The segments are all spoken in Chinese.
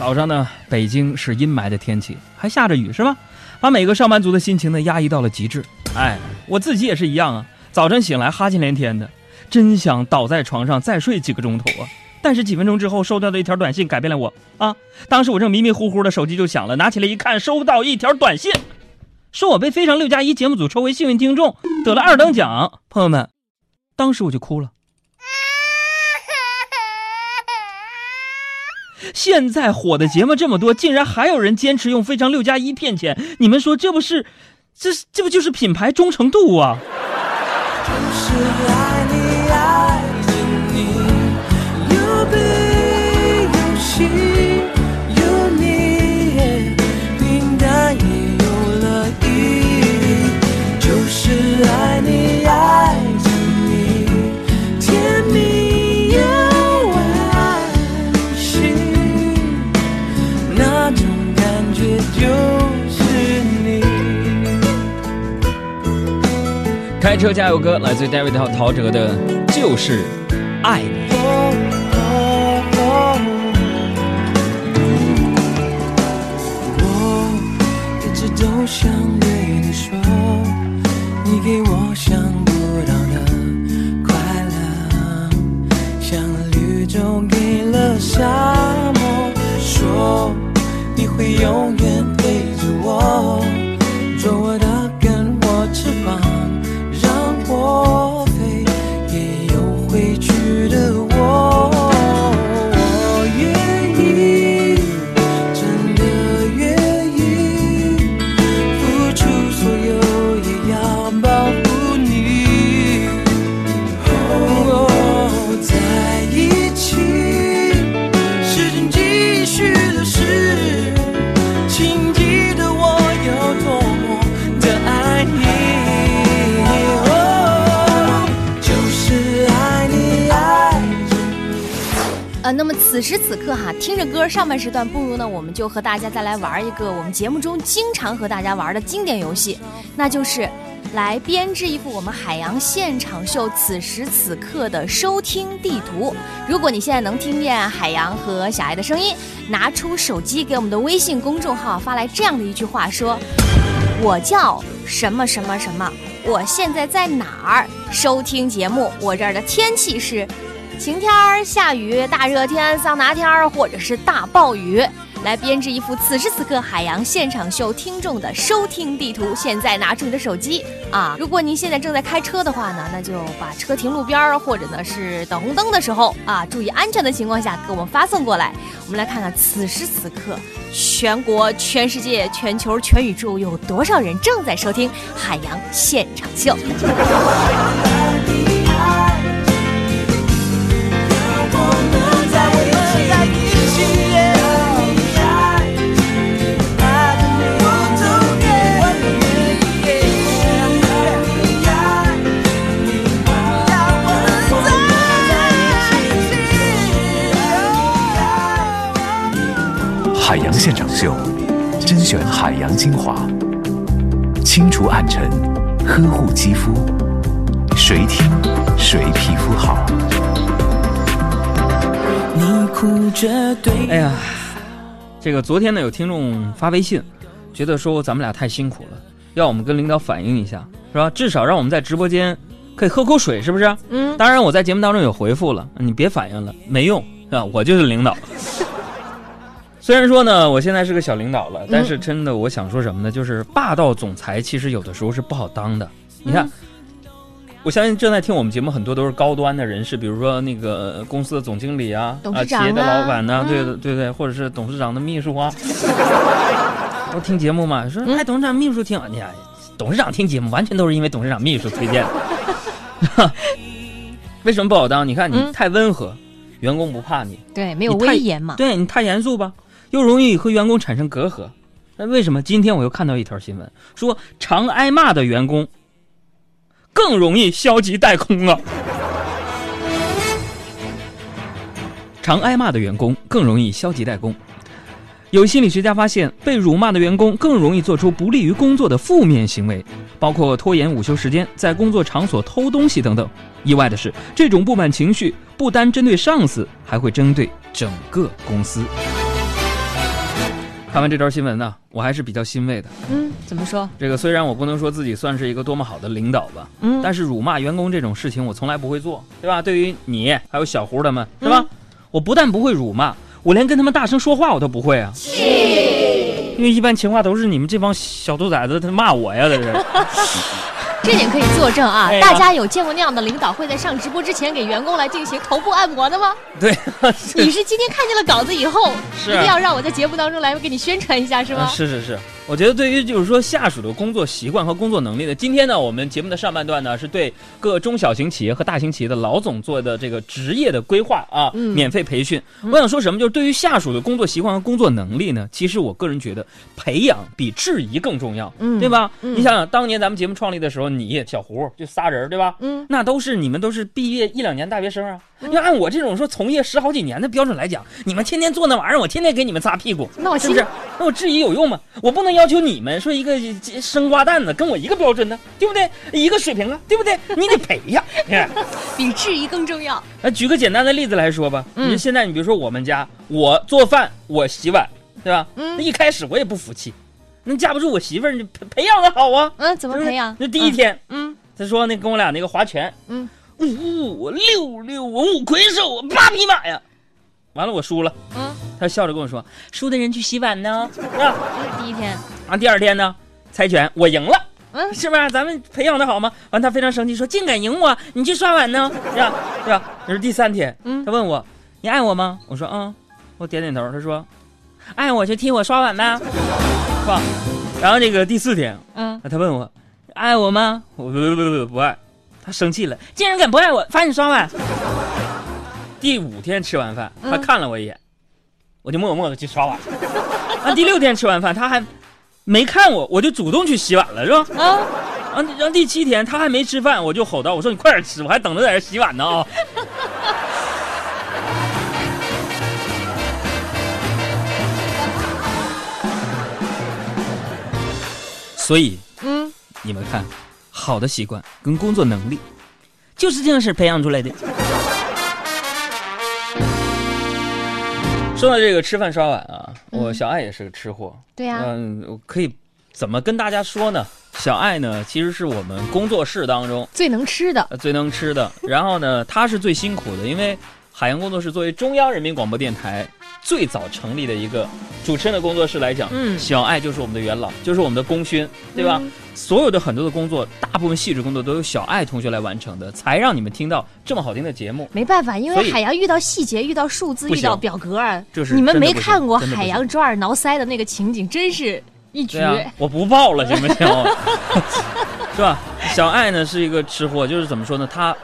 早上呢，北京是阴霾的天气，还下着雨，是吧？把每个上班族的心情呢压抑到了极致。哎，我自己也是一样啊，早晨醒来哈欠连天的，真想倒在床上再睡几个钟头啊。但是几分钟之后收到的一条短信改变了我啊！当时我正迷迷糊糊的，手机就响了，拿起来一看，收到一条短信，说我被《非常六加一》节目组抽为幸运听众，得了二等奖。朋友们，当时我就哭了。现在火的节目这么多，竟然还有人坚持用《非常六加一》骗钱，你们说这不是，这这不就是品牌忠诚度啊？加油歌，来自 David 陶喆的《就是爱你》。我一直都想对你说，你给我想不到的快乐，像绿洲给了沙漠，说你会永远那么此时此刻哈，听着歌上半时段，不如呢，我们就和大家再来玩一个我们节目中经常和大家玩的经典游戏，那就是来编织一幅我们海洋现场秀此时此刻的收听地图。如果你现在能听见海洋和小爱的声音，拿出手机给我们的微信公众号发来这样的一句话：说，我叫什么什么什么，我现在在哪儿收听节目？我这儿的天气是。晴天儿、下雨、大热天、桑拿天儿，或者是大暴雨，来编织一幅此时此刻海洋现场秀听众的收听地图。现在拿出你的手机啊！如果您现在正在开车的话呢，那就把车停路边儿，或者呢是等红灯的时候啊，注意安全的情况下给我们发送过来。我们来看看此时此刻，全国、全世界、全球、全宇宙有多少人正在收听海洋现场秀。海洋现场秀，甄选海洋精华，清除暗沉，呵护肌肤，谁听谁皮肤好。哎呀，这个昨天呢，有听众发微信，觉得说咱们俩太辛苦了，要我们跟领导反映一下，是吧？至少让我们在直播间可以喝口水，是不是？嗯。当然，我在节目当中有回复了，你别反映了，没用，是吧？我就是领导。虽然说呢，我现在是个小领导了，但是真的，我想说什么呢？就是霸道总裁其实有的时候是不好当的。你看，我相信正在听我们节目很多都是高端的人士，比如说那个公司的总经理啊，啊，企业的老板呢，对对对对，或者是董事长的秘书啊，都听节目嘛。说哎，董事长秘书听，你看，董事长听节目完全都是因为董事长秘书推荐的。为什么不好当？你看你太温和，员工不怕你。对，没有威严嘛。对你太严肃吧。又容易和员工产生隔阂，那为什么今天我又看到一条新闻，说常挨骂的员工更容易消极怠工啊？常挨骂的员工更容易消极怠工。有心理学家发现，被辱骂的员工更容易做出不利于工作的负面行为，包括拖延午休时间、在工作场所偷东西等等。意外的是，这种不满情绪不单针对上司，还会针对整个公司。看完这条新闻呢，我还是比较欣慰的。嗯，怎么说？这个虽然我不能说自己算是一个多么好的领导吧，嗯，但是辱骂员工这种事情我从来不会做，对吧？对于你还有小胡他们，是吧？我不但不会辱骂，我连跟他们大声说话我都不会啊。因为一般情况都是你们这帮小兔崽子他骂我呀，这是。这点可以作证啊！哎大家有见过那样的领导会在上直播之前给员工来进行头部按摩的吗？对，你是今天看见了稿子以后，一定要让我在节目当中来给你宣传一下，是啊吗？是是是，我觉得对于就是说下属的工作习惯和工作能力的，今天呢，我们节目的上半段呢是对各中小型企业和大型企业的老总做的这个职业的规划啊，嗯免费培训。我想说什么，就是对于下属的工作习惯和工作能力呢，其实我个人觉得培养比质疑更重要，嗯对吧？嗯你想想，当年咱们节目创立的时候，你小胡就仨人，对吧？嗯，那都是你们都是毕业一两年大学生啊。要按我这种说从业十好几年的标准来讲，你们天天做那玩意儿，我天天给你们擦屁股，那我是不是？那我质疑有用吗？我不能要求你们说一个生瓜蛋子跟我一个标准呢，对不对？一个水平啊，对不对？你得培养。哎 比质疑更重要。那举个简单的例子来说吧，嗯你现在你比如说我们家，我做饭，我洗碗，对吧？嗯那一开始我也不服气，那架不住我媳妇儿，你培培养的好啊。嗯，怎么培养？那第一天，嗯，他说那跟我俩那个划拳，嗯，五五六六五魁首八匹马呀，完了我输了，嗯他笑着跟我说，输的人去洗碗呢，啊，嗯，第一天，啊，第二天呢，猜拳我赢了。嗯是吧？咱们培养的好吗？完，他非常生气，说：“竟敢赢我！你去刷碗呢，是吧？是吧？”这是第三天，嗯他问我：“你爱我吗？”我说：“嗯。”我点点头。他说：“爱我就替我刷碗呗，是吧？”然后这个第四天，嗯，他问我：“爱我吗？”我不不不不不爱。他生气了，竟然敢不爱我，罚你刷碗。第五天吃完饭，他嗯看了我一眼，我就默默的去刷碗。啊，第六天吃完饭，他还没看我，我就主动去洗碗了，是吧？啊，啊，然后第七天他还没吃饭，我就吼道：“我说你快点吃，我还等着在这洗碗呢啊！” 所以嗯，你们看，好的习惯跟工作能力，就是这样式培养出来的。说到这个吃饭刷碗啊，我嗯小爱也是个吃货。对呀、嗯，我可以怎么跟大家说呢？小爱呢，其实是我们工作室当中最能吃的，呃最能吃的，然后呢，她是最辛苦的，因为海洋工作室作为中央人民广播电台最早成立的一个主持人的工作室来讲，嗯小爱就是我们的元老，就是我们的功勋，对吧？嗯所有的很多的工作，大部分细致工作都由小爱同学来完成的，才让你们听到这么好听的节目。没办法，因为海洋遇到细节、遇到数字、遇到表格啊，这是你们没看过海洋抓耳挠腮的那个情景，真是一绝。啊，我不报了，行不行？是吧？小爱呢是一个吃货，就是怎么说呢？他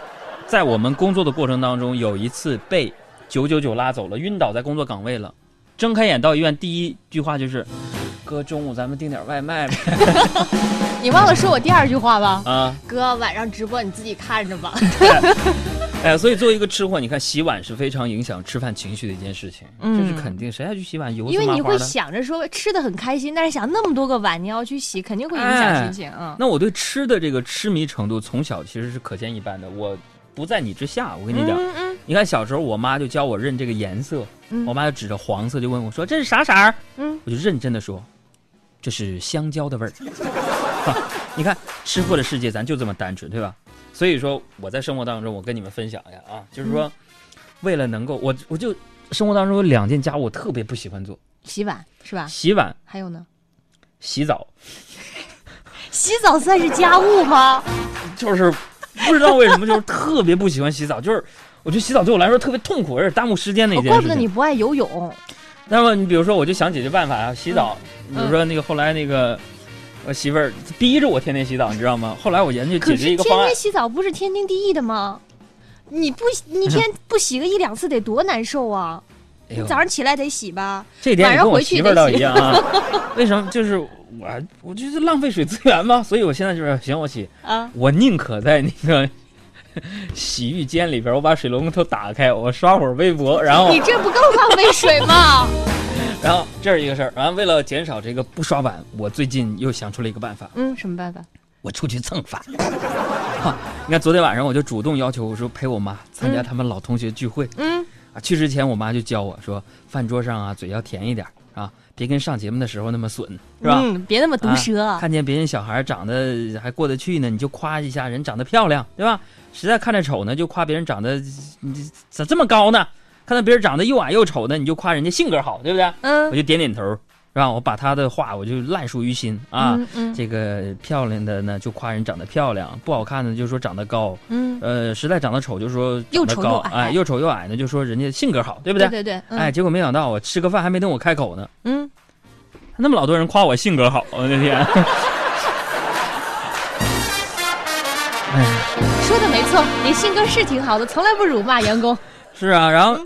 在我们工作的过程当中，有一次被九九九拉走了，晕倒在工作岗位了。睁开眼到医院，第一句话就是：“哥，中午咱们订点外卖呗。你忘了说我第二句话吧？”啊，哥，晚上直播你自己看着吧。哎，所以作为一个吃货，你看洗碗是非常影响吃饭情绪的一件事情，嗯这是肯定。谁还去洗碗，油因为你会。想着说吃的很开心，但是想那么多个碗你要去洗，肯定会影响心情。嗯，那我对吃的这个痴迷程度，从小其实是可见一斑的。我不在你之下，我跟你讲，你看小时候，我妈就教我认这个颜色，嗯我妈就指着黄色就问我说：“这是啥色儿嗯？”我就认真的说：“这是香蕉的味儿。哈你看吃货的世界，咱就这么单纯，对吧？所以说我在生活当中，我跟你们分享一下啊，就是说，为了能够我我就生活当中有两件家务我特别不喜欢做：洗碗是吧？洗碗、还有呢？洗澡，洗澡算是家务吗？就是不知道为什么就是特别不喜欢洗澡，就是我觉得洗澡对我来说特别痛苦，而且耽误时间的一哦件事情。怪不得你不爱游泳。那么你比如说，我就想解决办法啊，洗澡。嗯比如说那个后来那个我媳妇儿逼着我天天洗澡，你知道吗？后来我研究解决一个方案天，洗澡不是天经地义的吗？你不你天不洗个一两次得多难受啊！你早上起来得洗吧？这点跟我晚上回去媳妇儿得洗倒一样啊。为什么？就是我我就是浪费水资源嘛，所以我现在就是行，我洗，啊，我宁可在那个 洗浴间里边，我把水龙头打开，我刷会儿微博，然后你这不更浪费水吗？然后这是一个事儿。然后，为了减少这个不刷碗，我最近又想出了一个办法，嗯，什么办法？我出去蹭饭。哈，你看昨天晚上我就主动要求我说陪我妈参加他们老同学聚会、嗯啊。去之前我妈就教我说，饭桌上啊嘴要甜一点啊，别跟上节目的时候那么损，是吧？嗯，别那么毒舌。啊看见别人小孩长得还过得去呢，你就夸一下人长得漂亮，对吧？实在看着丑呢，就夸别人长得你咋这么高呢？看到别人长得又矮又丑的，你就夸人家性格好，对不对？嗯我就点点头，是吧？我把他的话我就烂熟于心啊。嗯嗯这个漂亮的呢，就夸人长得漂亮；不好看的就说长得高。嗯，呃，实在长得丑就说又高，丑又矮哎，又丑又矮呢，就说人家性格好，对不对？对对对，嗯哎，，结果没想到我吃个饭还没等我开口呢，嗯，那么老多人夸我性格好，我的天！哎，说的没错，你性格是挺好的，从来不辱骂员工。是啊，然后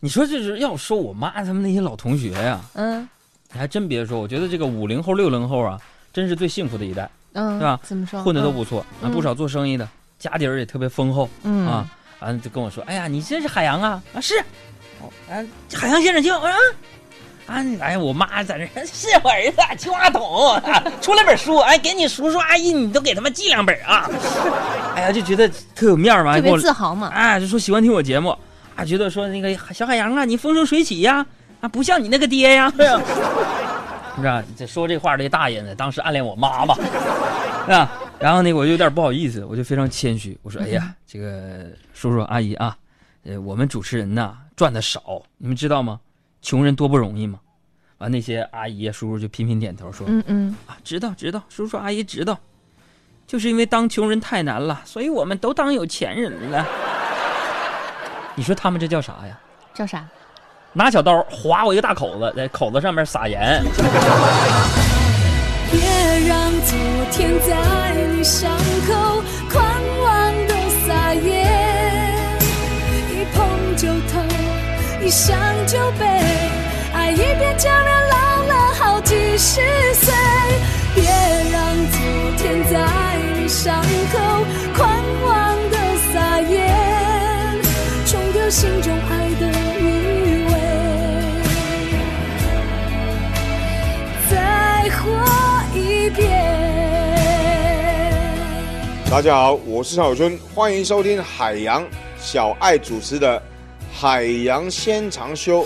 你说这是要说我妈他们那些老同学呀、嗯你还真别说，我觉得这个五零后、六零后啊，真是最幸福的一代，嗯，是吧怎么说？混的都不错，啊，嗯不少做生意的，家底儿也特别丰厚嗯啊。完了就跟我说，哎呀，你真是海洋啊？啊是，哦啊，海洋先生就啊。啊，哎呀，我妈在那儿 是我儿子青蛙桶、啊，出了本书，哎，给你叔叔阿姨你都给他们寄两本啊。哎呀，就觉得特有面儿嘛，特别自豪嘛。啊，就说喜欢听我节目，啊，觉得说那个小海洋啊，你风生水起呀，啊，不像你那个爹呀，是吧？这说这话这大爷呢，当时暗恋我妈妈，是吧？然后呢，我就有点不好意思，我就非常谦虚，我说，哎呀，这个叔叔阿姨啊，呃，我们主持人呐赚的少，你们知道吗？穷人多不容易吗？完，那些阿姨啊叔叔就频频点头说，嗯嗯，啊，知道知道，叔叔阿姨知道，就是因为当穷人太难了，所以我们都当有钱人了。你说他们这叫啥呀？叫啥？拿小刀划我一个大口子，在口子上面撒盐。别让昨天在你伤口狂妄的撒野，一碰就痛，一想就悲，爱一变就人老了好几十岁。别让昨天在你伤口狂妄的撒野，冲掉心中爱大家好，我是邵小春，欢迎收听海洋小爱主持的《海洋仙长修》。